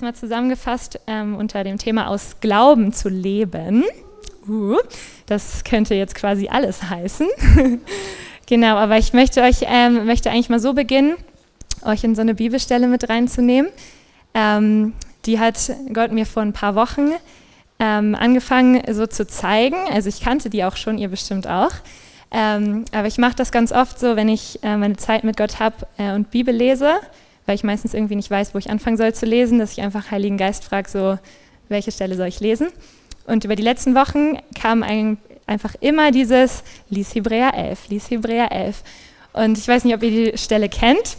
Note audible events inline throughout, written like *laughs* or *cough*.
das mal zusammengefasst ähm, unter dem Thema aus Glauben zu leben. Uh, das könnte jetzt quasi alles heißen. *laughs* genau, aber ich möchte euch ähm, möchte eigentlich mal so beginnen, euch in so eine Bibelstelle mit reinzunehmen. Ähm, die hat Gott mir vor ein paar Wochen ähm, angefangen so zu zeigen. Also ich kannte die auch schon, ihr bestimmt auch. Ähm, aber ich mache das ganz oft so, wenn ich äh, meine Zeit mit Gott habe äh, und Bibel lese, weil ich meistens irgendwie nicht weiß, wo ich anfangen soll zu lesen, dass ich einfach Heiligen Geist frage, so, welche Stelle soll ich lesen? Und über die letzten Wochen kam ein, einfach immer dieses, lies Hebräer 11, lies Hebräer 11. Und ich weiß nicht, ob ihr die Stelle kennt,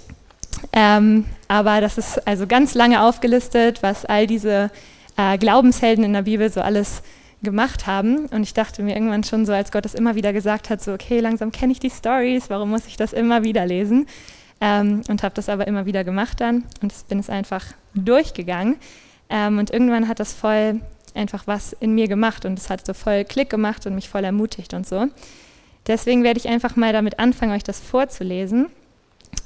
ähm, aber das ist also ganz lange aufgelistet, was all diese äh, Glaubenshelden in der Bibel so alles gemacht haben. Und ich dachte mir irgendwann schon so, als Gott das immer wieder gesagt hat, so, okay, langsam kenne ich die Stories, warum muss ich das immer wieder lesen? Ähm, und habe das aber immer wieder gemacht dann und bin es einfach durchgegangen. Ähm, und irgendwann hat das voll einfach was in mir gemacht und es hat so voll Klick gemacht und mich voll ermutigt und so. Deswegen werde ich einfach mal damit anfangen, euch das vorzulesen.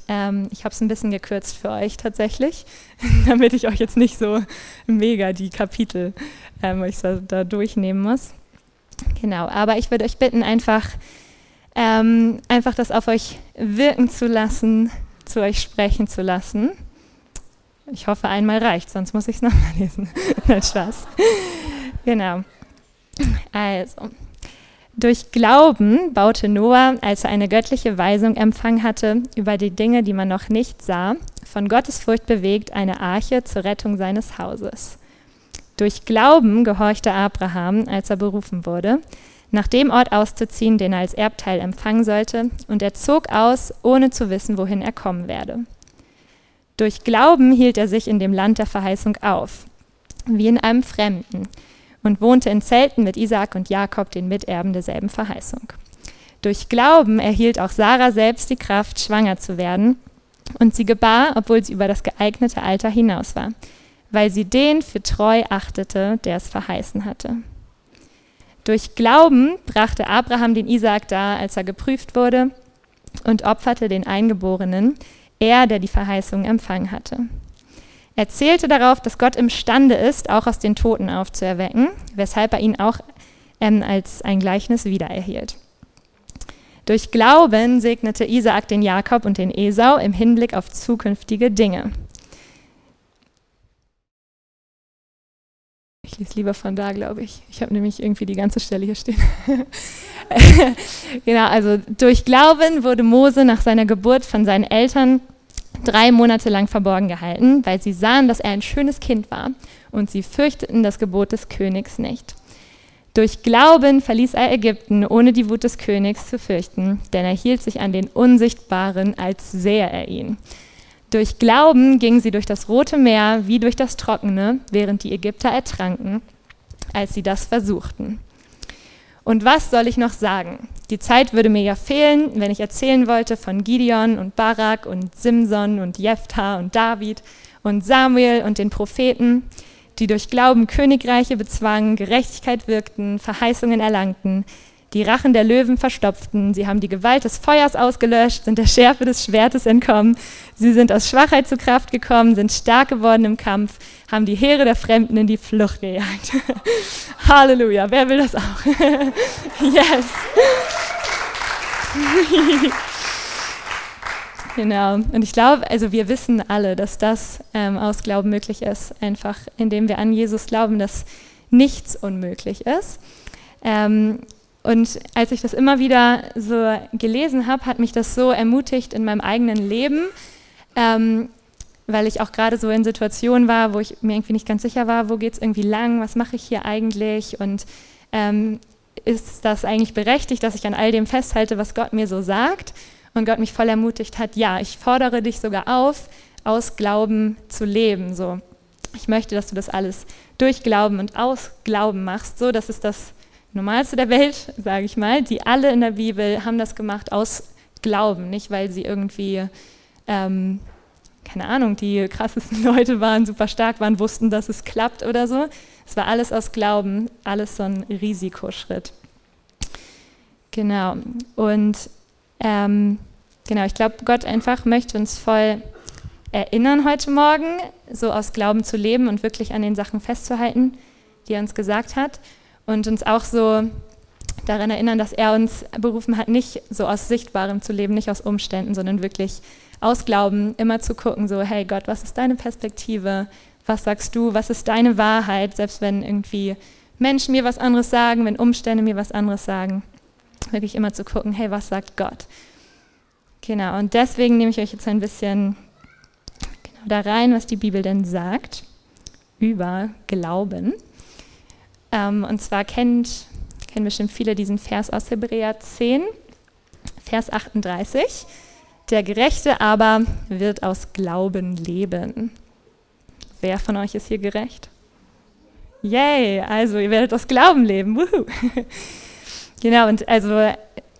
Ähm, ich habe es ein bisschen gekürzt für euch tatsächlich, *laughs* damit ich euch jetzt nicht so mega die Kapitel ähm, ich da, da durchnehmen muss. Genau, aber ich würde euch bitten, einfach, ähm, einfach das auf euch wirken zu lassen, zu euch sprechen zu lassen. Ich hoffe, einmal reicht, sonst muss ich es *laughs* nochmal lesen. *laughs* Nein, Spaß. genau. Also, durch Glauben baute Noah, als er eine göttliche Weisung empfangen hatte über die Dinge, die man noch nicht sah, von Gottes Furcht bewegt, eine Arche zur Rettung seines Hauses. Durch Glauben gehorchte Abraham, als er berufen wurde, nach dem Ort auszuziehen, den er als Erbteil empfangen sollte, und er zog aus, ohne zu wissen, wohin er kommen werde. Durch Glauben hielt er sich in dem Land der Verheißung auf, wie in einem Fremden, und wohnte in Zelten mit Isaak und Jakob, den Miterben derselben Verheißung. Durch Glauben erhielt auch Sarah selbst die Kraft, schwanger zu werden, und sie gebar, obwohl sie über das geeignete Alter hinaus war, weil sie den für treu achtete, der es verheißen hatte. Durch Glauben brachte Abraham den Isaak dar, als er geprüft wurde, und opferte den Eingeborenen, er, der die Verheißung empfangen hatte. Er zählte darauf, dass Gott imstande ist, auch aus den Toten aufzuerwecken, weshalb er ihn auch ähm, als ein Gleichnis wiedererhielt. Durch Glauben segnete Isaak den Jakob und den Esau im Hinblick auf zukünftige Dinge. Ich lese lieber von da, glaube ich. Ich habe nämlich irgendwie die ganze Stelle hier stehen. *laughs* genau, also durch Glauben wurde Mose nach seiner Geburt von seinen Eltern drei Monate lang verborgen gehalten, weil sie sahen, dass er ein schönes Kind war und sie fürchteten das Gebot des Königs nicht. Durch Glauben verließ er Ägypten, ohne die Wut des Königs zu fürchten, denn er hielt sich an den Unsichtbaren, als sähe er ihn. Durch Glauben gingen sie durch das Rote Meer wie durch das Trockene, während die Ägypter ertranken, als sie das versuchten. Und was soll ich noch sagen? Die Zeit würde mir ja fehlen, wenn ich erzählen wollte von Gideon und Barak und Simson und Jephthah und David und Samuel und den Propheten, die durch Glauben Königreiche bezwangen, Gerechtigkeit wirkten, Verheißungen erlangten, die Rachen der Löwen verstopften, sie haben die Gewalt des Feuers ausgelöscht, sind der Schärfe des Schwertes entkommen, sie sind aus Schwachheit zu Kraft gekommen, sind stark geworden im Kampf, haben die Heere der Fremden in die Flucht gejagt. *laughs* Halleluja, wer will das auch? *laughs* yes. *laughs* genau, und ich glaube, also wir wissen alle, dass das ähm, aus Glauben möglich ist, einfach indem wir an Jesus glauben, dass nichts unmöglich ist. Ähm, und als ich das immer wieder so gelesen habe, hat mich das so ermutigt in meinem eigenen Leben, ähm, weil ich auch gerade so in Situationen war, wo ich mir irgendwie nicht ganz sicher war, wo geht es irgendwie lang, was mache ich hier eigentlich und ähm, ist das eigentlich berechtigt, dass ich an all dem festhalte, was Gott mir so sagt und Gott mich voll ermutigt hat, ja, ich fordere dich sogar auf, aus Glauben zu leben. So, ich möchte, dass du das alles durch Glauben und aus Glauben machst, so dass es das Normalste der Welt, sage ich mal, die alle in der Bibel haben das gemacht aus Glauben, nicht weil sie irgendwie, ähm, keine Ahnung, die krassesten *laughs* Leute waren, super stark waren, wussten, dass es klappt oder so. Es war alles aus Glauben, alles so ein Risikoschritt. Genau. Und ähm, genau, ich glaube, Gott einfach möchte uns voll erinnern heute Morgen, so aus Glauben zu leben und wirklich an den Sachen festzuhalten, die er uns gesagt hat. Und uns auch so daran erinnern, dass er uns berufen hat, nicht so aus Sichtbarem zu leben, nicht aus Umständen, sondern wirklich aus Glauben immer zu gucken, so, hey Gott, was ist deine Perspektive? Was sagst du? Was ist deine Wahrheit? Selbst wenn irgendwie Menschen mir was anderes sagen, wenn Umstände mir was anderes sagen. Wirklich immer zu gucken, hey, was sagt Gott? Genau, und deswegen nehme ich euch jetzt ein bisschen genau da rein, was die Bibel denn sagt über Glauben. Ähm, und zwar kennt, kennen bestimmt viele diesen Vers aus Hebräer 10, Vers 38. Der Gerechte aber wird aus Glauben leben. Wer von euch ist hier gerecht? Yay, also ihr werdet aus Glauben leben. *laughs* genau, und also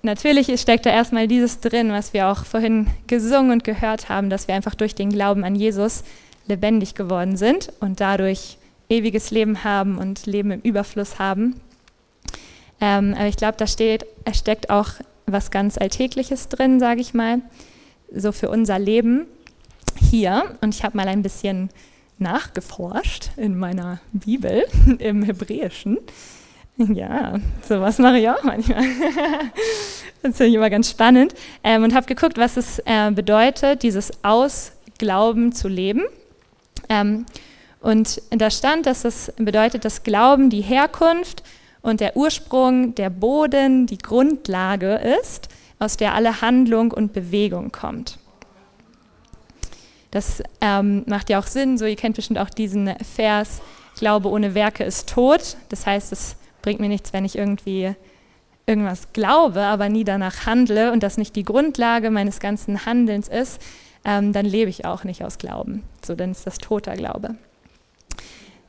natürlich steckt da erstmal dieses drin, was wir auch vorhin gesungen und gehört haben, dass wir einfach durch den Glauben an Jesus lebendig geworden sind und dadurch ewiges Leben haben und Leben im Überfluss haben. Ähm, aber ich glaube, da steht, steckt auch was ganz Alltägliches drin, sage ich mal, so für unser Leben hier. Und ich habe mal ein bisschen nachgeforscht in meiner Bibel *laughs* im Hebräischen. Ja, sowas mache ich auch manchmal. *laughs* das finde ich immer ganz spannend. Ähm, und habe geguckt, was es äh, bedeutet, dieses Ausglauben zu leben. Ähm, und da stand, dass es bedeutet, dass Glauben die Herkunft und der Ursprung, der Boden, die Grundlage ist, aus der alle Handlung und Bewegung kommt. Das ähm, macht ja auch Sinn, so ihr kennt bestimmt auch diesen Vers, Glaube ohne Werke ist tot. Das heißt, es bringt mir nichts, wenn ich irgendwie irgendwas glaube, aber nie danach handle und das nicht die Grundlage meines ganzen Handelns ist, ähm, dann lebe ich auch nicht aus Glauben. So, dann ist das toter Glaube.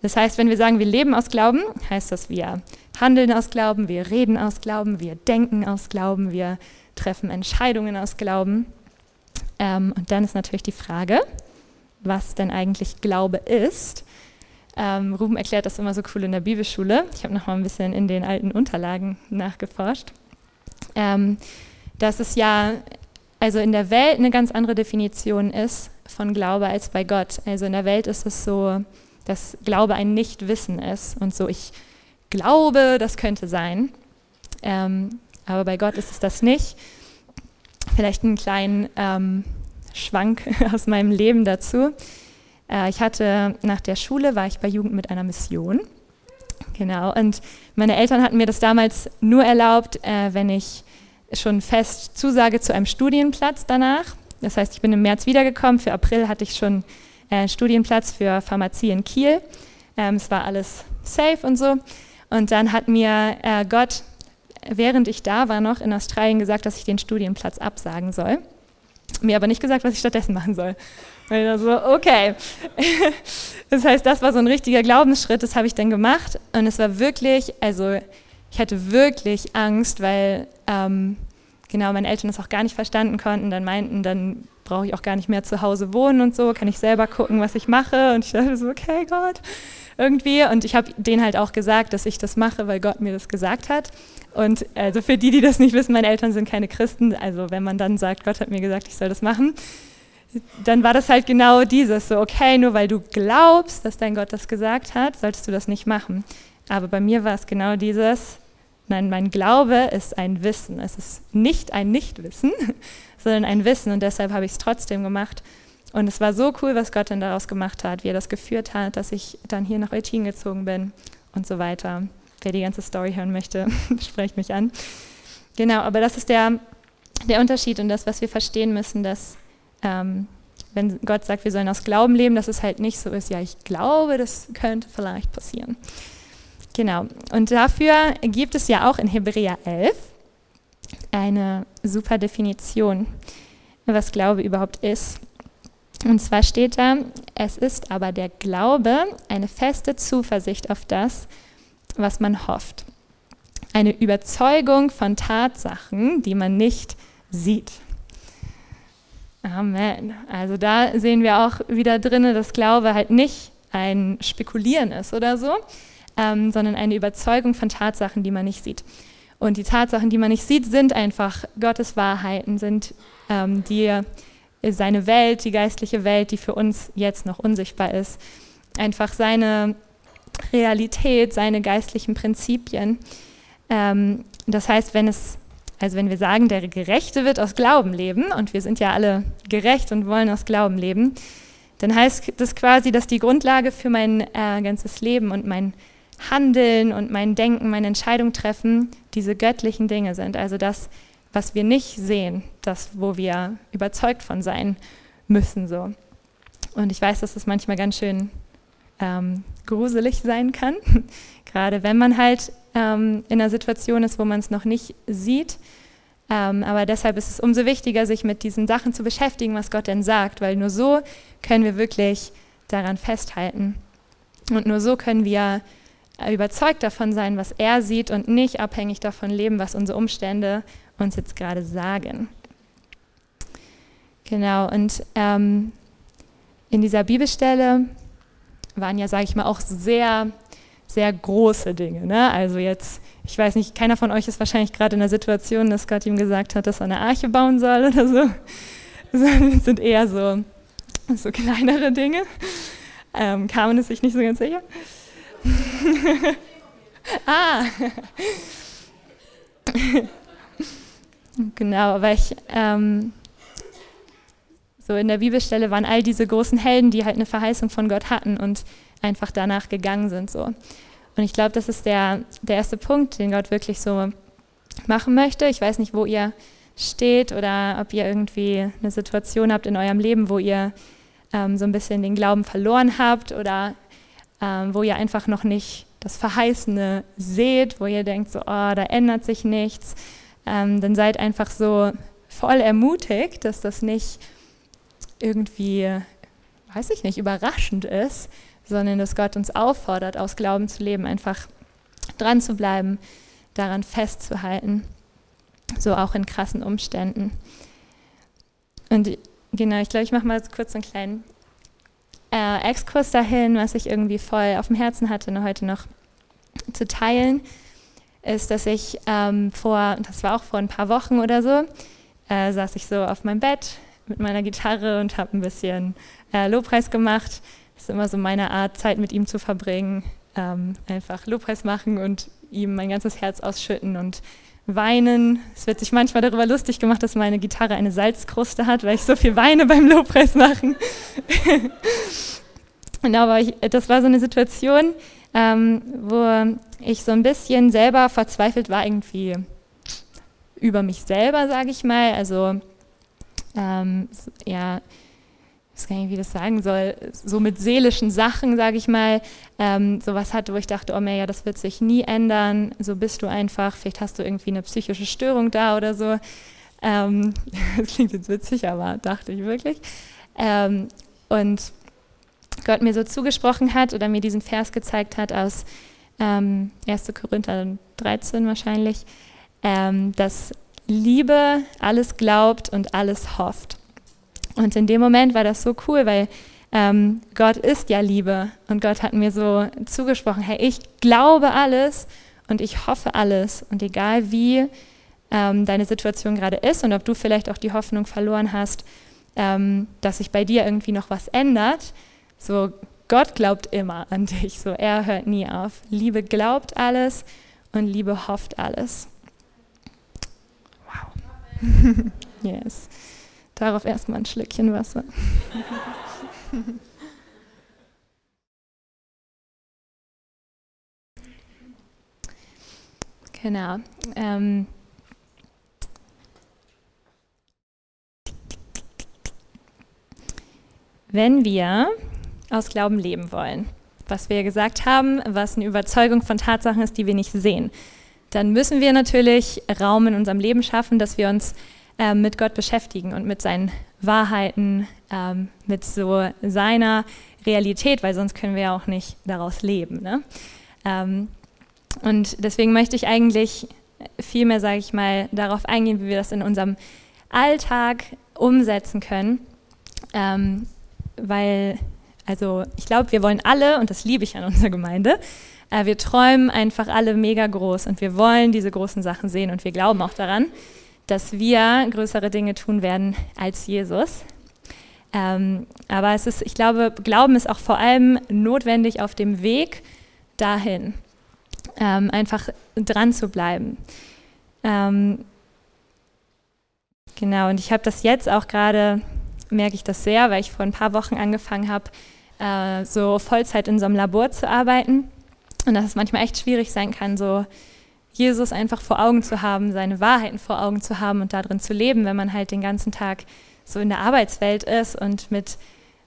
Das heißt, wenn wir sagen, wir leben aus Glauben, heißt das, wir handeln aus Glauben, wir reden aus Glauben, wir denken aus Glauben, wir treffen Entscheidungen aus Glauben. Ähm, und dann ist natürlich die Frage, was denn eigentlich Glaube ist. Ähm, Ruben erklärt das immer so cool in der Bibelschule. Ich habe noch mal ein bisschen in den alten Unterlagen nachgeforscht. Ähm, dass es ja also in der Welt eine ganz andere Definition ist von Glaube als bei Gott. Also in der Welt ist es so, dass Glaube ein Nichtwissen ist und so, ich glaube, das könnte sein. Ähm, aber bei Gott ist es das nicht vielleicht einen kleinen ähm, Schwank *laughs* aus meinem Leben dazu. Äh, ich hatte nach der Schule, war ich bei Jugend mit einer Mission. Genau, und meine Eltern hatten mir das damals nur erlaubt, äh, wenn ich schon fest zusage zu einem Studienplatz danach. Das heißt, ich bin im März wiedergekommen. Für April hatte ich schon äh, Studienplatz für Pharmazie in Kiel. Ähm, es war alles safe und so. Und dann hat mir äh, Gott während ich da war noch in Australien gesagt, dass ich den Studienplatz absagen soll. Mir aber nicht gesagt, was ich stattdessen machen soll. Weil da so, okay. *laughs* Das heißt, das war so ein richtiger Glaubensschritt, das habe ich dann gemacht. Und es war wirklich, also ich hatte wirklich Angst, weil ähm, genau meine Eltern das auch gar nicht verstanden konnten. Dann meinten, dann brauche ich auch gar nicht mehr zu Hause wohnen und so, kann ich selber gucken, was ich mache. Und ich dachte so, okay, Gott, irgendwie. Und ich habe denen halt auch gesagt, dass ich das mache, weil Gott mir das gesagt hat. Und also für die, die das nicht wissen, meine Eltern sind keine Christen. Also wenn man dann sagt, Gott hat mir gesagt, ich soll das machen, dann war das halt genau dieses, so okay, nur weil du glaubst, dass dein Gott das gesagt hat, solltest du das nicht machen. Aber bei mir war es genau dieses, nein, mein Glaube ist ein Wissen. Es ist nicht ein Nichtwissen, *laughs* sondern ein Wissen und deshalb habe ich es trotzdem gemacht. Und es war so cool, was Gott dann daraus gemacht hat, wie er das geführt hat, dass ich dann hier nach Eutin gezogen bin und so weiter. Wer die ganze Story hören möchte, *laughs* sprecht mich an. Genau, aber das ist der, der Unterschied und das, was wir verstehen müssen, dass ähm, wenn Gott sagt, wir sollen aus Glauben leben, dass es halt nicht so ist, ja, ich glaube, das könnte vielleicht passieren. Genau, und dafür gibt es ja auch in Hebräer 11 eine super Definition, was Glaube überhaupt ist. Und zwar steht da, es ist aber der Glaube eine feste Zuversicht auf das, was man hofft. Eine Überzeugung von Tatsachen, die man nicht sieht. Amen. Also da sehen wir auch wieder drin, dass Glaube halt nicht ein Spekulieren ist oder so, ähm, sondern eine Überzeugung von Tatsachen, die man nicht sieht. Und die Tatsachen, die man nicht sieht, sind einfach Gottes Wahrheiten, sind ähm, die seine Welt, die geistliche Welt, die für uns jetzt noch unsichtbar ist. Einfach seine Realität, seine geistlichen Prinzipien. Ähm, das heißt, wenn es, also wenn wir sagen, der Gerechte wird aus Glauben leben, und wir sind ja alle gerecht und wollen aus Glauben leben, dann heißt das quasi, dass die Grundlage für mein äh, ganzes Leben und mein Handeln und mein Denken, meine Entscheidung treffen, diese göttlichen Dinge sind. Also das, was wir nicht sehen, das, wo wir überzeugt von sein müssen. So. Und ich weiß, dass das manchmal ganz schön ähm, gruselig sein kann, *laughs* gerade wenn man halt ähm, in einer Situation ist, wo man es noch nicht sieht. Ähm, aber deshalb ist es umso wichtiger, sich mit diesen Sachen zu beschäftigen, was Gott denn sagt, weil nur so können wir wirklich daran festhalten. Und nur so können wir überzeugt davon sein, was er sieht und nicht abhängig davon leben, was unsere Umstände uns jetzt gerade sagen. Genau, und ähm, in dieser Bibelstelle waren ja, sage ich mal, auch sehr, sehr große Dinge. Ne? Also jetzt, ich weiß nicht, keiner von euch ist wahrscheinlich gerade in der Situation, dass Gott ihm gesagt hat, dass er eine Arche bauen soll oder so. *laughs* Das sind eher so, so kleinere Dinge. Ähm, Carmen ist sich nicht so ganz sicher. *laughs* ah. genau, aber ich, ähm, so in der Bibelstelle waren all diese großen Helden, die halt eine Verheißung von Gott hatten und einfach danach gegangen sind. So. Und ich glaube, das ist der, der erste Punkt, den Gott wirklich so machen möchte. Ich weiß nicht, wo ihr steht oder ob ihr irgendwie eine Situation habt in eurem Leben, wo ihr ähm, so ein bisschen den Glauben verloren habt oder ähm, wo ihr einfach noch nicht das Verheißene seht, wo ihr denkt, so, oh, da ändert sich nichts, ähm, dann seid einfach so voll ermutigt, dass das nicht irgendwie, weiß ich nicht, überraschend ist, sondern dass Gott uns auffordert, aus Glauben zu leben, einfach dran zu bleiben, daran festzuhalten, so auch in krassen Umständen. Und genau, ich glaube, ich mache mal kurz einen kleinen äh, Exkurs dahin, was ich irgendwie voll auf dem Herzen hatte, nur heute noch zu teilen, ist, dass ich ähm, vor, das war auch vor ein paar Wochen oder so, äh, saß ich so auf meinem Bett mit meiner Gitarre und habe ein bisschen äh, Lobpreis gemacht. Das ist immer so meine Art, Zeit mit ihm zu verbringen. Ähm, einfach Lobpreis machen und ihm mein ganzes Herz ausschütten und weinen. Es wird sich manchmal darüber lustig gemacht, dass meine Gitarre eine Salzkruste hat, weil ich so viel weine beim Lobpreis machen. *laughs* und aber ich, das war so eine Situation, ähm, wo ich so ein bisschen selber verzweifelt war, irgendwie über mich selber, sage ich mal. Also ähm, ja, ich weiß gar nicht, wie das sagen soll, so mit seelischen Sachen, sage ich mal, ähm, sowas hatte, wo ich dachte, oh ja, das wird sich nie ändern, so bist du einfach, vielleicht hast du irgendwie eine psychische Störung da oder so. Ähm, *laughs* das klingt jetzt witzig, aber dachte ich wirklich. Ähm, und Gott mir so zugesprochen hat oder mir diesen Vers gezeigt hat aus ähm, 1. Korinther 13 wahrscheinlich, ähm, dass Liebe alles glaubt und alles hofft. Und in dem Moment war das so cool, weil ähm, Gott ist ja Liebe und Gott hat mir so zugesprochen, hey, ich glaube alles und ich hoffe alles und egal wie ähm, deine Situation gerade ist und ob du vielleicht auch die Hoffnung verloren hast, ähm, dass sich bei dir irgendwie noch was ändert, so Gott glaubt immer an dich, so er hört nie auf. Liebe glaubt alles und Liebe hofft alles. *laughs* yes. Darauf erstmal ein Schlückchen Wasser. *laughs* genau. Ähm, wenn wir aus Glauben leben wollen, was wir gesagt haben, was eine Überzeugung von Tatsachen ist, die wir nicht sehen, dann müssen wir natürlich Raum in unserem Leben schaffen, dass wir uns ähm, mit Gott beschäftigen und mit seinen Wahrheiten, ähm, mit so seiner Realität, weil sonst können wir ja auch nicht daraus leben. Ne? Ähm, und deswegen möchte ich eigentlich viel mehr, sage ich mal, darauf eingehen, wie wir das in unserem Alltag umsetzen können, ähm, weil also ich glaube, wir wollen alle, und das liebe ich an unserer Gemeinde, äh, wir träumen einfach alle mega groß und wir wollen diese großen Sachen sehen und wir glauben auch daran, dass wir größere Dinge tun werden als Jesus. Ähm, aber es ist, ich glaube, Glauben ist auch vor allem notwendig auf dem Weg dahin, ähm, einfach dran zu bleiben. Ähm, genau, und ich habe das jetzt auch gerade, merke ich das sehr, weil ich vor ein paar Wochen angefangen habe, äh, so Vollzeit in so einem Labor zu arbeiten. Und dass es manchmal echt schwierig sein kann, so Jesus einfach vor Augen zu haben, seine Wahrheiten vor Augen zu haben und darin zu leben, wenn man halt den ganzen Tag so in der Arbeitswelt ist und mit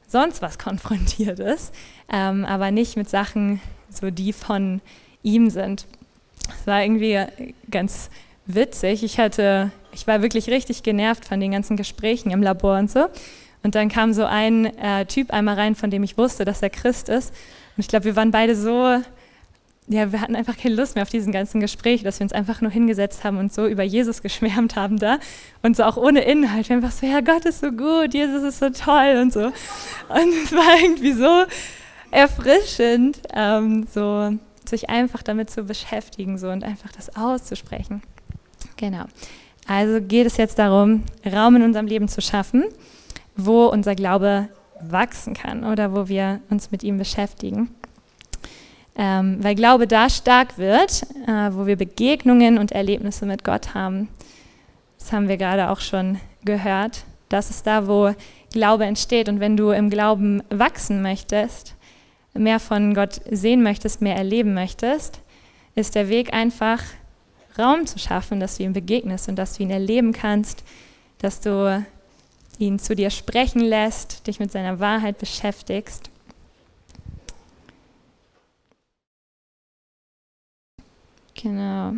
sonst was konfrontiert ist, ähm, aber nicht mit Sachen, so die von ihm sind. Es war irgendwie ganz witzig. Ich hatte, ich war wirklich richtig genervt von den ganzen Gesprächen im Labor und so. Und dann kam so ein äh, Typ einmal rein, von dem ich wusste, dass er Christ ist. Und ich glaube, wir waren beide so ja, wir hatten einfach keine Lust mehr auf diesen ganzen Gespräch, dass wir uns einfach nur hingesetzt haben und so über Jesus geschwärmt haben da und so auch ohne Inhalt. Wir einfach so, ja, Gott ist so gut, Jesus ist so toll und so. Und es war irgendwie so erfrischend, ähm, so sich einfach damit zu beschäftigen so und einfach das auszusprechen. Genau. Also geht es jetzt darum, Raum in unserem Leben zu schaffen, wo unser Glaube wachsen kann oder wo wir uns mit ihm beschäftigen. Ähm, weil Glaube da stark wird, äh, wo wir Begegnungen und Erlebnisse mit Gott haben. Das haben wir gerade auch schon gehört. Das ist da, wo Glaube entsteht. Und wenn du im Glauben wachsen möchtest, mehr von Gott sehen möchtest, mehr erleben möchtest, ist der Weg einfach Raum zu schaffen, dass du ihm begegnest und dass du ihn erleben kannst, dass du ihn zu dir sprechen lässt, dich mit seiner Wahrheit beschäftigst. Genau.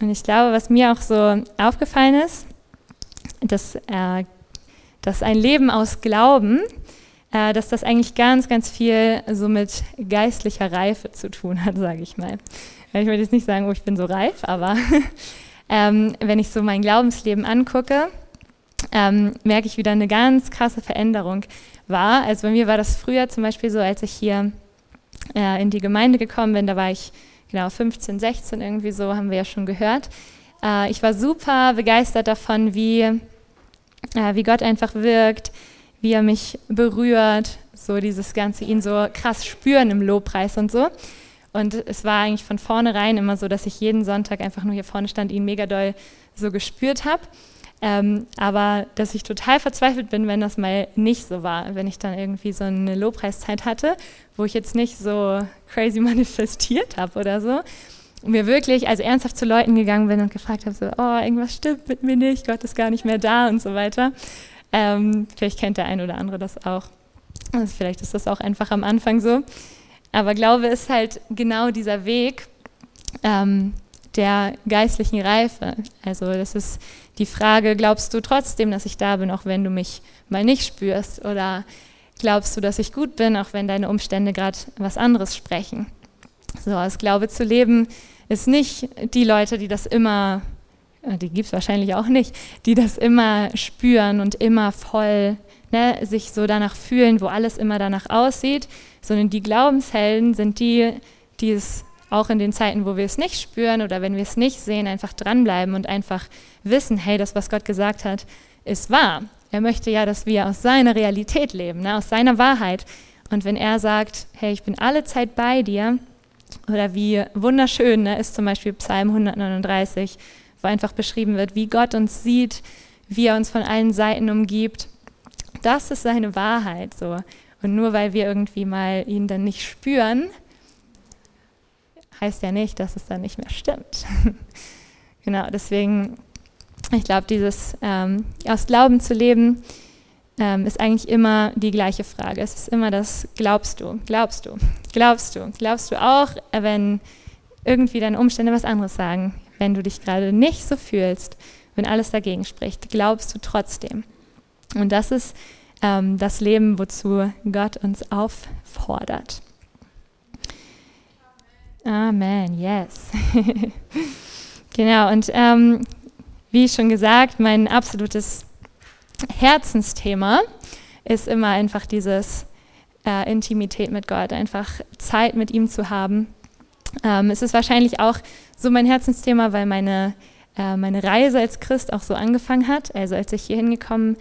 Und ich glaube, was mir auch so aufgefallen ist, dass, äh, dass ein Leben aus Glauben, äh, dass das eigentlich ganz, ganz viel so mit geistlicher Reife zu tun hat, *laughs* sage ich mal. Ich würde jetzt nicht sagen, oh, ich bin so reif, aber *laughs* ähm, wenn ich so mein Glaubensleben angucke, ähm, merke ich wieder eine ganz krasse Veränderung war. Also bei mir war das früher zum Beispiel so, als ich hier äh, in die Gemeinde gekommen bin, da war ich genau 15, 16 irgendwie so, haben wir ja schon gehört. Äh, ich war super begeistert davon, wie, äh, wie Gott einfach wirkt, wie er mich berührt, so dieses Ganze, ihn so krass spüren im Lobpreis und so. Und es war eigentlich von vornherein immer so, dass ich jeden Sonntag einfach nur hier vorne stand, ihn mega doll so gespürt habe. Ähm, aber dass ich total verzweifelt bin, wenn das mal nicht so war, wenn ich dann irgendwie so eine Lobpreiszeit hatte, wo ich jetzt nicht so crazy *laughs* manifestiert habe oder so. Und mir wirklich, also ernsthaft zu Leuten gegangen bin und gefragt habe, so, oh, irgendwas stimmt mit mir nicht, Gott ist gar nicht mehr da und so weiter. Ähm, vielleicht kennt der ein oder andere das auch. Also vielleicht ist das auch einfach am Anfang so. Aber Glaube ist halt genau dieser Weg ähm, der geistlichen Reife. Also das ist die Frage, glaubst du trotzdem, dass ich da bin, auch wenn du mich mal nicht spürst? Oder glaubst du, dass ich gut bin, auch wenn deine Umstände gerade was anderes sprechen? So, als Glaube zu leben ist nicht die Leute, die das immer, äh, die gibt es wahrscheinlich auch nicht, die das immer spüren und immer voll ne, sich so danach fühlen, wo alles immer danach aussieht, sondern die Glaubenshelden sind die, die es auch in den Zeiten, wo wir es nicht spüren oder wenn wir es nicht sehen, einfach dranbleiben und einfach wissen, hey, das, was Gott gesagt hat, ist wahr. Er möchte ja, dass wir aus seiner Realität leben, ne, aus seiner Wahrheit. Und wenn er sagt, hey, ich bin alle Zeit bei dir, oder wie wunderschön ne, ist zum Beispiel Psalm 139, wo einfach beschrieben wird, wie Gott uns sieht, wie er uns von allen Seiten umgibt. Das ist seine Wahrheit so. Und nur weil wir irgendwie mal ihn dann nicht spüren, heißt ja nicht, dass es dann nicht mehr stimmt. *laughs* genau, deswegen, ich glaube, dieses ähm, aus Glauben zu leben, ähm, ist eigentlich immer die gleiche Frage. Es ist immer das, glaubst du, glaubst du, glaubst du, glaubst du auch, wenn irgendwie deine Umstände was anderes sagen, wenn du dich gerade nicht so fühlst, wenn alles dagegen spricht, glaubst du trotzdem. Und das ist ähm, das Leben, wozu Gott uns auffordert. Amen, yes. *laughs* genau, und ähm, wie schon gesagt, mein absolutes Herzensthema ist immer einfach dieses äh, Intimität mit Gott, einfach Zeit mit ihm zu haben. Ähm, es ist wahrscheinlich auch so mein Herzensthema, weil meine äh, meine Reise als Christ auch so angefangen hat. Also als ich hier hingekommen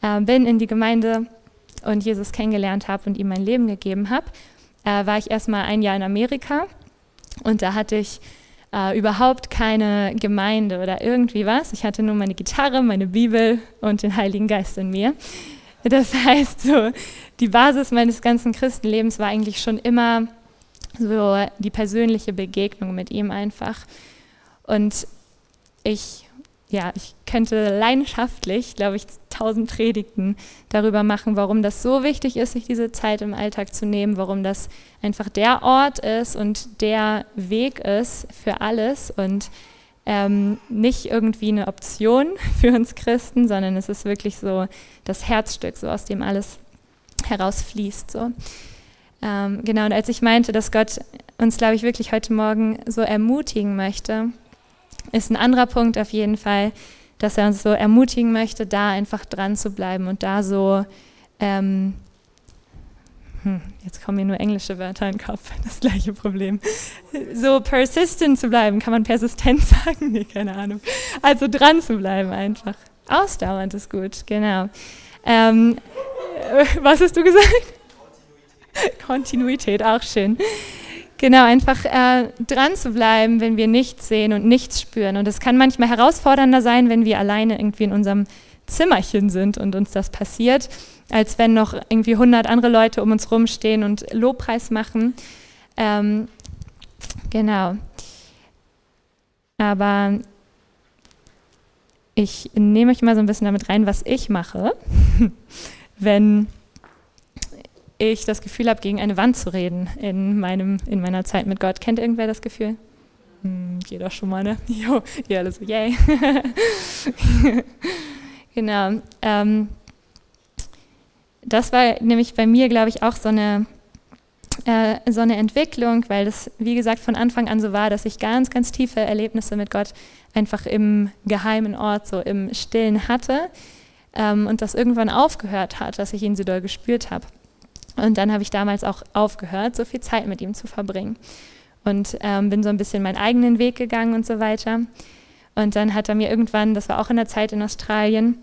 äh, bin in die Gemeinde und Jesus kennengelernt habe und ihm mein Leben gegeben habe, äh, war ich erstmal ein Jahr in Amerika und da hatte ich äh, überhaupt keine Gemeinde oder irgendwie was. Ich hatte nur meine Gitarre, meine Bibel und den Heiligen Geist in mir. Das *laughs* heißt, so die Basis meines ganzen Christenlebens war eigentlich schon immer so die persönliche Begegnung mit ihm einfach. Und ich ja, ich könnte leidenschaftlich, glaube ich, tausend Predigten darüber machen, warum das so wichtig ist, sich diese Zeit im Alltag zu nehmen, warum das einfach der Ort ist und der Weg ist für alles und ähm, nicht irgendwie eine Option *laughs* für uns Christen, sondern es ist wirklich so das Herzstück, so aus dem alles herausfließt. So. Ähm, genau, und als ich meinte, dass Gott uns, glaube ich, wirklich heute Morgen so ermutigen möchte, ist ein anderer Punkt auf jeden Fall, dass er uns so ermutigen möchte, da einfach dran zu bleiben und da so, ähm, hm, jetzt kommen mir nur englische Wörter in den Kopf, *laughs* das gleiche Problem, so persistent zu bleiben, kann man persistent *laughs* sagen? Nee, keine Ahnung. Also dran zu bleiben einfach. Ausdauernd ist gut, genau. Ähm, *laughs* was hast du gesagt? Kontinuität, Kontinuität auch schön. Genau, einfach äh, dran zu bleiben, wenn wir nichts sehen und nichts spüren. Und es kann manchmal herausfordernder sein, wenn wir alleine irgendwie in unserem Zimmerchen sind und uns das passiert, als wenn noch irgendwie 100 andere Leute um uns rumstehen und Lobpreis machen. Ähm, genau. Aber ich nehme euch mal so ein bisschen damit rein, was ich mache, *laughs* wenn ich das Gefühl habe, gegen eine Wand zu reden in, meinem, in meiner Zeit mit Gott. Kennt irgendwer das Gefühl? Hm, jeder schon mal, ne? *laughs* Jo, ja, alles so, yay. *laughs* genau. Ähm, das war nämlich bei mir, glaube ich, auch so eine, äh, so eine Entwicklung, weil das, wie gesagt, von Anfang an so war, dass ich ganz, ganz tiefe Erlebnisse mit Gott einfach im geheimen Ort, so im Stillen hatte ähm, und das irgendwann aufgehört hat, dass ich ihn so doll gespürt habe. Und dann habe ich damals auch aufgehört, so viel Zeit mit ihm zu verbringen. Und ähm, bin so ein bisschen meinen eigenen Weg gegangen und so weiter. Und dann hat er mir irgendwann, das war auch in der Zeit in Australien,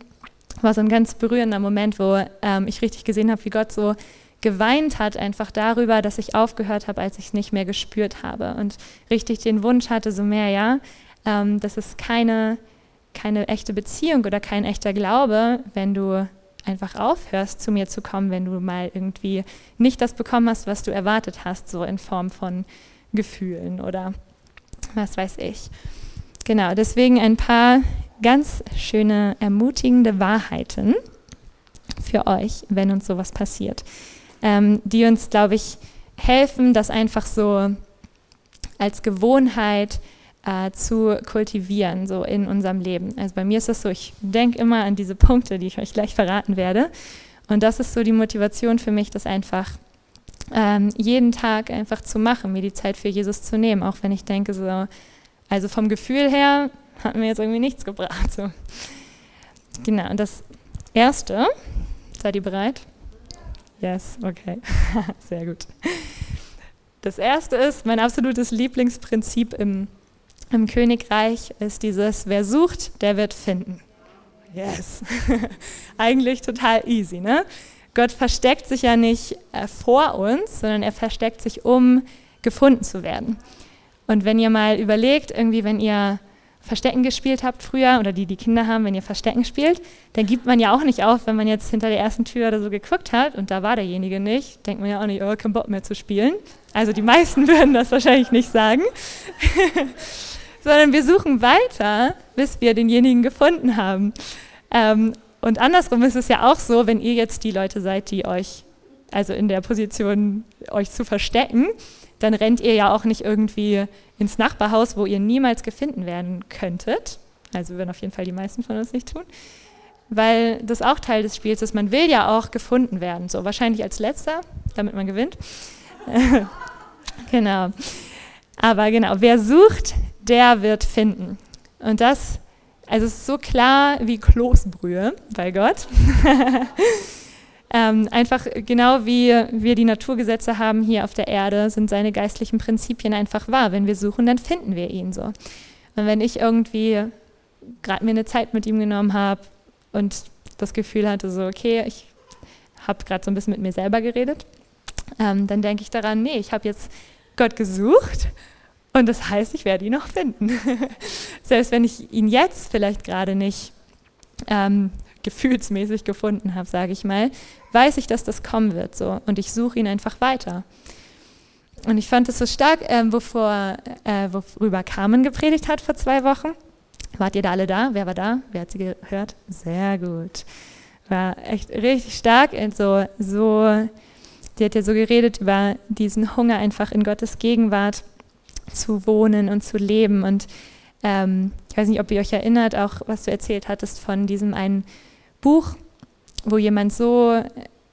war so ein ganz berührender Moment, wo ähm, ich richtig gesehen habe, wie Gott so geweint hat, einfach darüber, dass ich aufgehört habe, als ich es nicht mehr gespürt habe. Und richtig den Wunsch hatte, so mehr, ja, ähm, das ist keine, keine echte Beziehung oder kein echter Glaube, wenn du einfach aufhörst, zu mir zu kommen, wenn du mal irgendwie nicht das bekommen hast, was du erwartet hast, so in Form von Gefühlen oder was weiß ich. Genau, deswegen ein paar ganz schöne, ermutigende Wahrheiten für euch, wenn uns sowas passiert, ähm, die uns, glaube ich, helfen, das einfach so als Gewohnheit äh, zu kultivieren, so in unserem Leben. Also bei mir ist es so, ich denke immer an diese Punkte, die ich euch gleich verraten werde. Und das ist so die Motivation für mich, das einfach ähm, jeden Tag einfach zu machen, mir die Zeit für Jesus zu nehmen, auch wenn ich denke, so, also vom Gefühl her hat mir jetzt irgendwie nichts gebracht. So. Genau, und das Erste, seid ihr bereit? Yes, okay, *laughs* sehr gut. Das Erste ist mein absolutes Lieblingsprinzip im im Königreich ist dieses, wer sucht, der wird finden. Yes. *laughs* Eigentlich total easy, ne? Gott versteckt sich ja nicht äh, vor uns, sondern er versteckt sich, um gefunden zu werden. Und wenn ihr mal überlegt, irgendwie, wenn ihr Verstecken gespielt habt früher oder die, die Kinder haben, wenn ihr Verstecken spielt, dann gibt man ja auch nicht auf, wenn man jetzt hinter der ersten Tür oder so geguckt hat und da war derjenige nicht, denkt man ja auch nicht, oh, kein Bock mehr zu spielen. Also die meisten *laughs* würden das wahrscheinlich nicht sagen. *laughs* sondern wir suchen weiter, bis wir denjenigen gefunden haben. Ähm, und andersrum ist es ja auch so, wenn ihr jetzt die Leute seid, die euch, also in der Position, euch zu verstecken, dann rennt ihr ja auch nicht irgendwie ins Nachbarhaus, wo ihr niemals gefunden werden könntet. Also würden auf jeden Fall die meisten von uns nicht tun. Weil das auch Teil des Spiels ist, man will ja auch gefunden werden. So wahrscheinlich als letzter, damit man gewinnt. *laughs* genau. Aber genau, wer sucht, der wird finden. Und das, also ist so klar wie Kloßbrühe bei Gott. *laughs* ähm, einfach genau wie wir die Naturgesetze haben hier auf der Erde, sind seine geistlichen Prinzipien einfach wahr. Wenn wir suchen, dann finden wir ihn so. Und wenn ich irgendwie gerade mir eine Zeit mit ihm genommen habe und das Gefühl hatte, so, okay, ich habe gerade so ein bisschen mit mir selber geredet, ähm, dann denke ich daran, nee, ich habe jetzt Gott gesucht und das heißt, ich werde ihn noch finden. *laughs* Selbst wenn ich ihn jetzt vielleicht gerade nicht ähm, gefühlsmäßig gefunden habe, sage ich mal, weiß ich, dass das kommen wird. So. Und ich suche ihn einfach weiter. Und ich fand es so stark, äh, wovor, äh, worüber Carmen gepredigt hat vor zwei Wochen. Wart ihr da alle da? Wer war da? Wer hat sie gehört? Sehr gut. War echt richtig stark. Und so, so, die hat ja so geredet über diesen Hunger einfach in Gottes Gegenwart zu wohnen und zu leben. Und ähm, ich weiß nicht, ob ihr euch erinnert, auch was du erzählt hattest von diesem einen Buch, wo jemand so,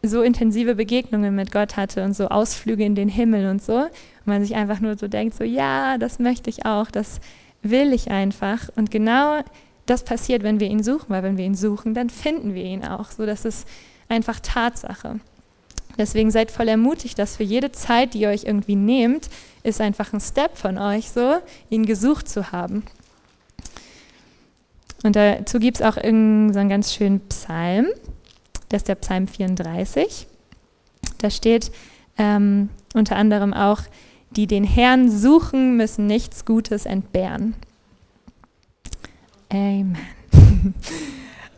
so intensive Begegnungen mit Gott hatte und so Ausflüge in den Himmel und so. Und man sich einfach nur so denkt, so ja, das möchte ich auch, das will ich einfach. Und genau das passiert, wenn wir ihn suchen, weil wenn wir ihn suchen, dann finden wir ihn auch. So, das ist einfach Tatsache. Deswegen seid voll ermutigt, dass für jede Zeit, die ihr euch irgendwie nehmt, ist einfach ein Step von euch so, ihn gesucht zu haben. Und dazu gibt es auch so einen ganz schönen Psalm, das ist der Psalm 34. Da steht ähm, unter anderem auch, die den Herrn suchen, müssen nichts Gutes entbehren. Amen. *laughs*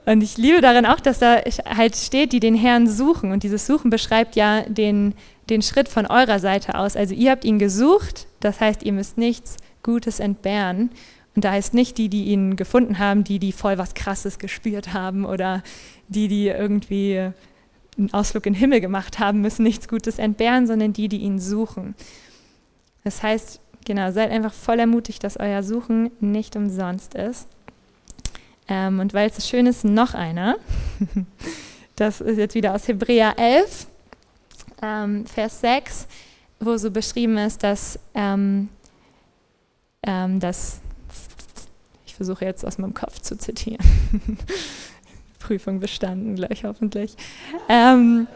Und ich liebe darin auch, dass da halt steht, die den Herrn suchen. Und dieses Suchen beschreibt ja den, den Schritt von eurer Seite aus. Also ihr habt ihn gesucht, das heißt, ihr müsst nichts Gutes entbehren. Und da heißt nicht die, die ihn gefunden haben, die, die voll was Krasses gespürt haben oder die, die irgendwie einen Ausflug in den Himmel gemacht haben, müssen nichts Gutes entbehren, sondern die, die ihn suchen. Das heißt, genau, seid einfach voll ermutigt, dass euer Suchen nicht umsonst ist. Ähm, und weil es so schön ist, noch einer. *laughs* Das ist jetzt wieder aus Hebräer 11, ähm, Vers 6, wo so beschrieben ist, dass, ähm, ähm, dass ich versuche jetzt aus meinem Kopf zu zitieren. *laughs* Prüfung bestanden gleich hoffentlich. Ähm,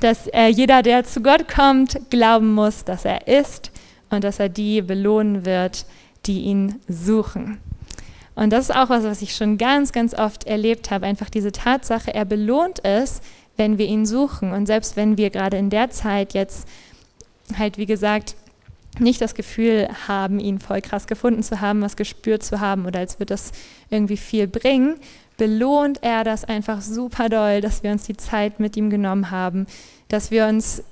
dass äh, jeder, der zu Gott kommt, glauben muss, dass er ist und dass er die belohnen wird, die ihn suchen. Und das ist auch was, was ich schon ganz, ganz oft erlebt habe. Einfach diese Tatsache, er belohnt es, wenn wir ihn suchen. Und selbst wenn wir gerade in der Zeit jetzt halt, wie gesagt, nicht das Gefühl haben, ihn voll krass gefunden zu haben, was gespürt zu haben oder als würde das irgendwie viel bringen, belohnt er das einfach super doll, dass wir uns die Zeit mit ihm genommen haben, dass wir uns,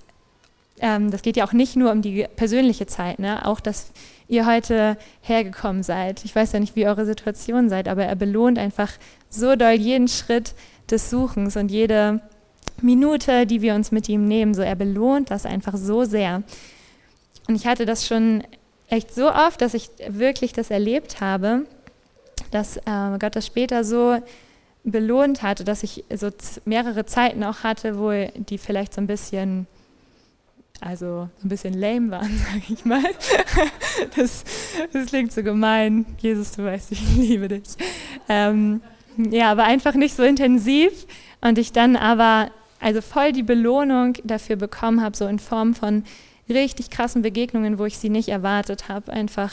ähm, das geht ja auch nicht nur um die persönliche Zeit, ne? auch dass ihr heute hergekommen seid. Ich weiß ja nicht, wie eure Situation seid, aber er belohnt einfach so doll jeden Schritt des Suchens und jede Minute, die wir uns mit ihm nehmen. So, er belohnt das einfach so sehr. Und ich hatte das schon echt so oft, dass ich wirklich das erlebt habe, dass äh, Gott das später so belohnt hatte, dass ich so mehrere Zeiten auch hatte, wo die vielleicht so ein bisschen also ein bisschen lame waren, *laughs* sage ich mal. Das, das klingt so gemein. Jesus, du weißt, ich liebe dich. Ähm, ja, aber einfach nicht so intensiv und ich dann aber also voll die Belohnung dafür bekommen habe, so in Form von richtig krassen Begegnungen, wo ich sie nicht erwartet habe. Einfach,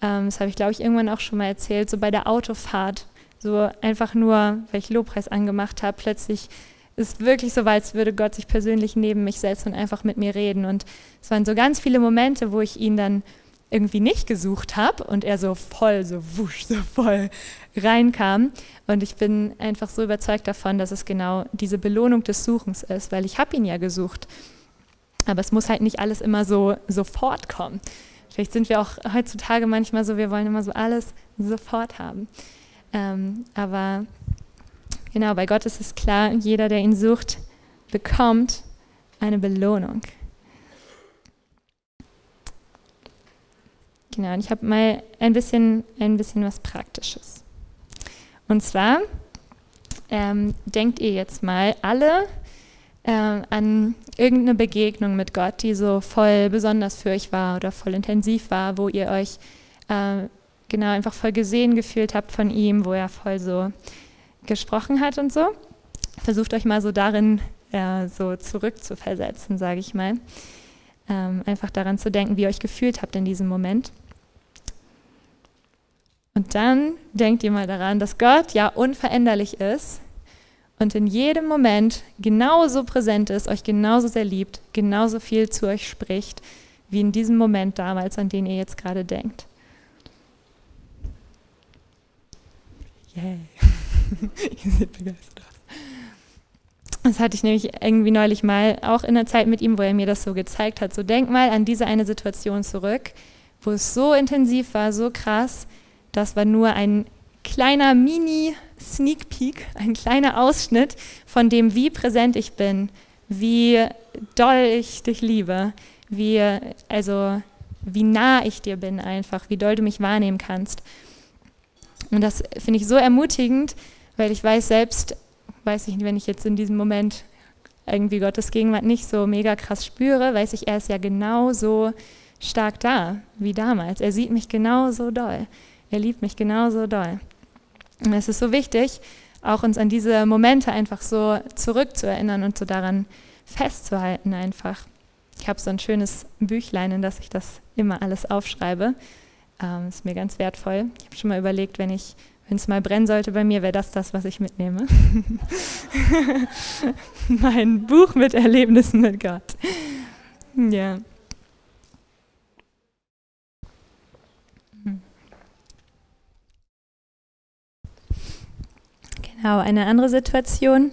ähm, das habe ich glaube ich irgendwann auch schon mal erzählt, so bei der Autofahrt, so einfach nur, weil ich Lobpreis angemacht habe, plötzlich ist wirklich so, als würde Gott sich persönlich neben mich setzen und einfach mit mir reden. Und es waren so ganz viele Momente, wo ich ihn dann irgendwie nicht gesucht habe und er so voll, so wusch, so voll reinkam. Und ich bin einfach so überzeugt davon, dass es genau diese Belohnung des Suchens ist, weil ich habe ihn ja gesucht. Aber es muss halt nicht alles immer so sofort kommen. Vielleicht sind wir auch heutzutage manchmal so, wir wollen immer so alles sofort haben. Ähm, aber Genau, bei Gott ist es klar, jeder, der ihn sucht, bekommt eine Belohnung. Genau, und ich habe mal ein bisschen, ein bisschen was Praktisches. Und zwar ähm, denkt ihr jetzt mal alle äh, an irgendeine Begegnung mit Gott, die so voll besonders für euch war oder voll intensiv war, wo ihr euch äh, genau einfach voll gesehen gefühlt habt von ihm, wo er voll so gesprochen hat und so. Versucht euch mal so darin äh, so zurückzuversetzen, sage ich mal. Ähm, einfach daran zu denken, wie ihr euch gefühlt habt in diesem Moment. Und dann denkt ihr mal daran, dass Gott ja unveränderlich ist und in jedem Moment genauso präsent ist, euch genauso sehr liebt, genauso viel zu euch spricht, wie in diesem Moment damals, an den ihr jetzt gerade denkt. Yay. *laughs* ihr seht begeistert das hatte ich nämlich irgendwie neulich mal auch in der Zeit mit ihm, wo er mir das so gezeigt hat. So denk mal an diese eine Situation zurück, wo es so intensiv war, so krass. Das war nur ein kleiner Mini-Sneak Peek, ein kleiner Ausschnitt von dem, wie präsent ich bin, wie doll ich dich liebe, wie, also, wie nah ich dir bin einfach, wie doll du mich wahrnehmen kannst. Und das finde ich so ermutigend, weil ich weiß selbst, weiß ich, wenn ich jetzt in diesem Moment irgendwie Gottes Gegenwart nicht so mega krass spüre, weiß ich, er ist ja genauso stark da wie damals. Er sieht mich genauso doll. Er liebt mich genauso doll. Und es ist so wichtig, auch uns an diese Momente einfach so zurückzuerinnern und so daran festzuhalten einfach. Ich habe so ein schönes Büchlein, in das ich das immer alles aufschreibe. Ähm, ist mir ganz wertvoll. Ich habe schon mal überlegt, wenn ich wenn es mal brennen sollte bei mir, wäre das das, was ich mitnehme. *laughs* mein Buch mit Erlebnissen mit Gott. Ja. Genau, eine andere Situation.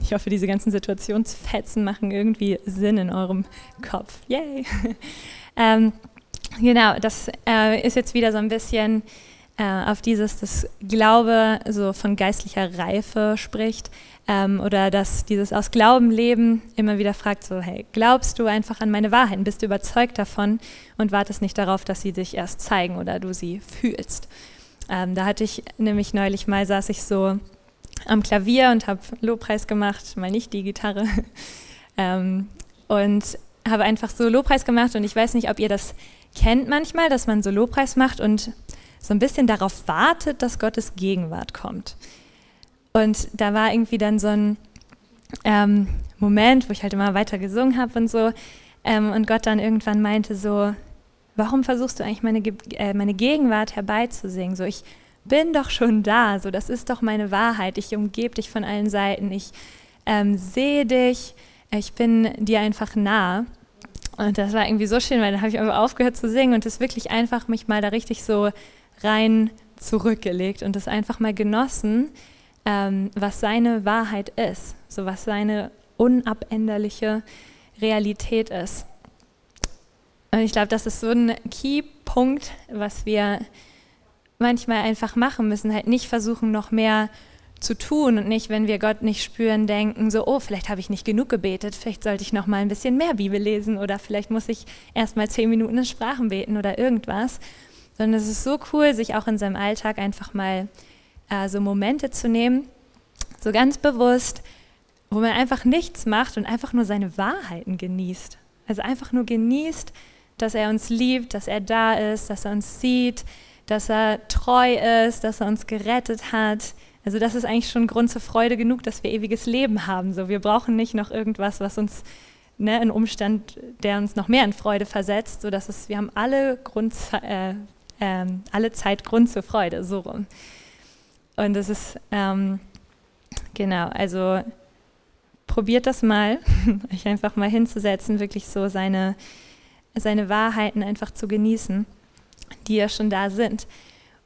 Ich hoffe, diese ganzen Situationsfetzen machen irgendwie Sinn in eurem Kopf. Yay! *laughs* ähm, genau, das äh, ist jetzt wieder so ein bisschen äh, auf dieses, das Glaube so von geistlicher Reife spricht ähm, oder dass dieses aus Glauben leben immer wieder fragt, so hey, glaubst du einfach an meine Wahrheiten, bist du überzeugt davon und wartest nicht darauf, dass sie sich erst zeigen oder du sie fühlst. Ähm, da hatte ich nämlich neulich mal, saß ich so am Klavier und habe Lobpreis gemacht, mal nicht die Gitarre *laughs* ähm, und habe einfach so Lobpreis gemacht und ich weiß nicht, ob ihr das kennt manchmal, dass man so Lobpreis macht und so ein bisschen darauf wartet, dass Gottes Gegenwart kommt. Und da war irgendwie dann so ein ähm, Moment, wo ich halt immer weiter gesungen habe und so. Ähm, und Gott dann irgendwann meinte so, warum versuchst du eigentlich meine, äh, meine Gegenwart herbeizusingen? So, ich bin doch schon da, so, das ist doch meine Wahrheit. Ich umgebe dich von allen Seiten, ich ähm, sehe dich, ich bin dir einfach nah. Und das war irgendwie so schön, weil dann habe ich einfach aufgehört zu singen und es wirklich einfach mich mal da richtig so rein zurückgelegt und es einfach mal genossen, ähm, was seine Wahrheit ist, so was seine unabänderliche Realität ist. Und ich glaube, das ist so ein Key-Punkt, was wir manchmal einfach machen müssen, halt nicht versuchen, noch mehr zu tun und nicht, wenn wir Gott nicht spüren, denken so, oh, vielleicht habe ich nicht genug gebetet, vielleicht sollte ich noch mal ein bisschen mehr Bibel lesen oder vielleicht muss ich erst mal zehn Minuten in Sprachen beten oder irgendwas, sondern es ist so cool, sich auch in seinem Alltag einfach mal äh, so Momente zu nehmen, so ganz bewusst, wo man einfach nichts macht und einfach nur seine Wahrheiten genießt. Also einfach nur genießt, dass er uns liebt, dass er da ist, dass er uns sieht, dass er treu ist, dass er uns gerettet hat. Also das ist eigentlich schon Grund zur Freude genug, dass wir ewiges Leben haben. So, wir brauchen nicht noch irgendwas, was uns ne, einen Umstand, der uns noch mehr in Freude versetzt, so dass es, wir haben alle Grund, äh, ähm, alle Zeit Grund zur Freude, so rum. Und das ist, ähm, genau, also probiert das mal, *laughs* euch einfach mal hinzusetzen, wirklich so seine, seine Wahrheiten einfach zu genießen, die ja schon da sind.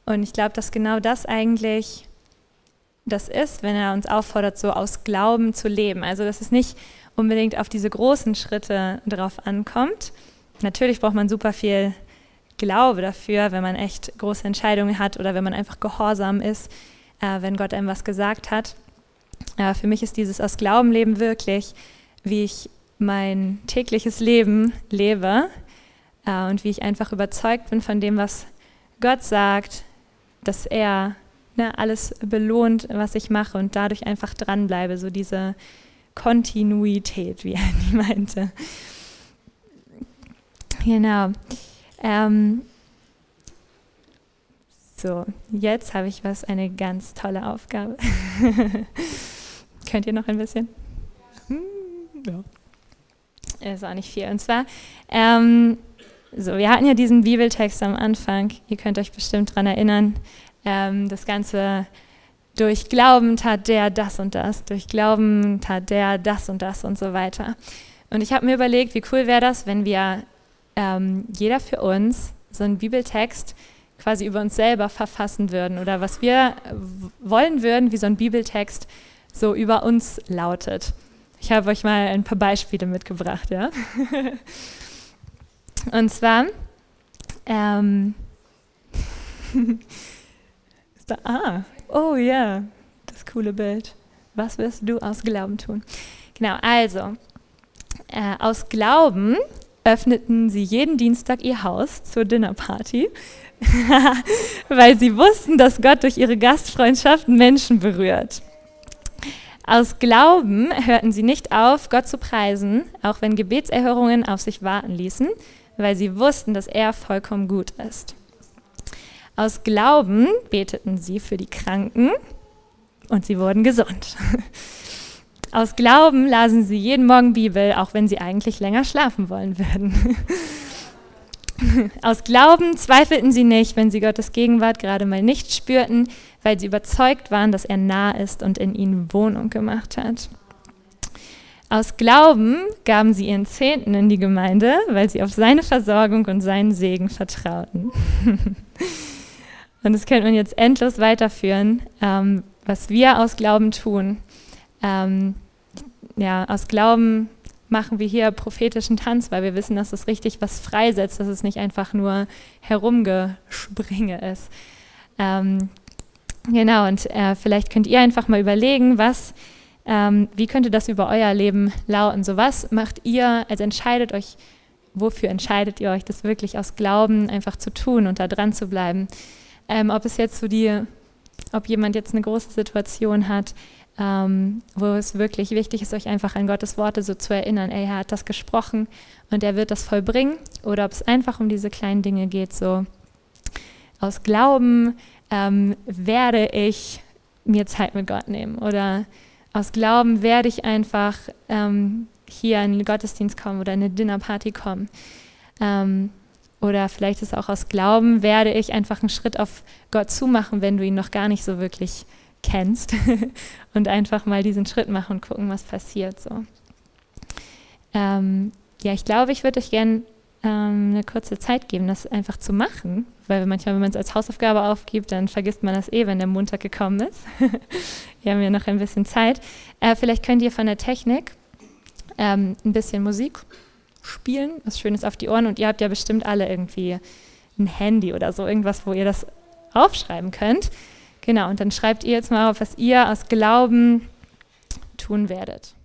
Und ich glaube, dass genau das eigentlich das ist, wenn er uns auffordert, so aus Glauben zu leben. Also, dass es nicht unbedingt auf diese großen Schritte drauf ankommt. Natürlich braucht man super viel Glaube dafür, wenn man echt große Entscheidungen hat oder wenn man einfach gehorsam ist, äh, wenn Gott einem was gesagt hat. Äh, für mich ist dieses aus Glauben leben wirklich, wie ich mein tägliches Leben lebe äh, und wie ich einfach überzeugt bin von dem, was Gott sagt, dass er ne, alles belohnt, was ich mache und dadurch einfach dranbleibe, so diese Kontinuität, wie *laughs* er die meinte. Genau. Ähm, so, jetzt habe ich was, eine ganz tolle Aufgabe. *laughs* Könnt ihr noch ein bisschen? Hm, ja. Ist auch nicht viel. Und zwar, ähm, so, wir hatten ja diesen Bibeltext am Anfang, ihr könnt euch bestimmt daran erinnern. Ähm, das Ganze durch Glauben tat der das und das, durch Glauben tat der das und das und so weiter. Und ich habe mir überlegt, wie cool wäre das, wenn wir ähm, jeder für uns so einen Bibeltext quasi über uns selber verfassen würden oder was wir wollen würden, wie so ein Bibeltext so über uns lautet. Ich habe euch mal ein paar Beispiele mitgebracht, ja. *laughs* Und zwar, ähm, da, ah, oh ja, yeah, das coole Bild. Was wirst du aus Glauben tun? Genau, also, äh, aus Glauben öffneten sie jeden Dienstag ihr Haus zur Dinnerparty, *laughs* weil sie wussten, dass Gott durch ihre Gastfreundschaft Menschen berührt. Aus Glauben hörten sie nicht auf, Gott zu preisen, auch wenn Gebetserhörungen auf sich warten ließen, weil sie wussten, dass er vollkommen gut ist. Aus Glauben beteten sie für die Kranken und sie wurden gesund. *laughs* Aus Glauben lasen sie jeden Morgen Bibel, auch wenn sie eigentlich länger schlafen wollen würden. *laughs* Aus Glauben zweifelten sie nicht, wenn sie Gottes Gegenwart gerade mal nicht spürten, weil sie überzeugt waren, dass er nah ist und in ihnen Wohnung gemacht hat. Aus Glauben gaben sie ihren Zehnten in die Gemeinde, weil sie auf seine Versorgung und seinen Segen vertrauten. *laughs* und das könnte man jetzt endlos weiterführen, ähm, was wir aus Glauben tun. Ähm, ja, aus Glauben machen wir hier prophetischen Tanz, weil wir wissen, dass es richtig was freisetzt, dass es nicht einfach nur Herumgespringe ist. Ähm, genau, und äh, vielleicht könnt ihr einfach mal überlegen, was, ähm, wie könnte das über euer Leben lauten? So was macht ihr, also entscheidet euch, wofür entscheidet ihr euch, das wirklich aus Glauben einfach zu tun und da dran zu bleiben? Ähm, ob es jetzt so die, ob jemand jetzt eine große Situation hat, ähm, wo es wirklich wichtig ist, euch einfach an Gottes Worte so zu erinnern, ey, er hat das gesprochen und er wird das vollbringen. Oder ob es einfach um diese kleinen Dinge geht, so aus Glauben ähm, werde ich mir Zeit mit Gott nehmen. Oder aus Glauben werde ich einfach ähm, hier in den Gottesdienst kommen oder in eine Dinnerparty kommen. Ähm, oder vielleicht ist auch aus Glauben, werde ich einfach einen Schritt auf Gott zumachen, wenn du ihn noch gar nicht so wirklich kennst *laughs* und einfach mal diesen Schritt machen und gucken, was passiert. So. Ähm, ja, ich glaube, ich würde euch gerne ähm, eine kurze Zeit geben, das einfach zu machen, weil manchmal, wenn man es als Hausaufgabe aufgibt, dann vergisst man das eh, wenn der Montag gekommen ist. *laughs* Wir haben ja noch ein bisschen Zeit. Äh, vielleicht könnt ihr von der Technik ähm, ein bisschen Musik spielen, was Schönes auf die Ohren und ihr habt ja bestimmt alle irgendwie ein Handy oder so, irgendwas, wo ihr das aufschreiben könnt. Genau, und dann schreibt ihr jetzt mal auf, was ihr aus Glauben tun werdet.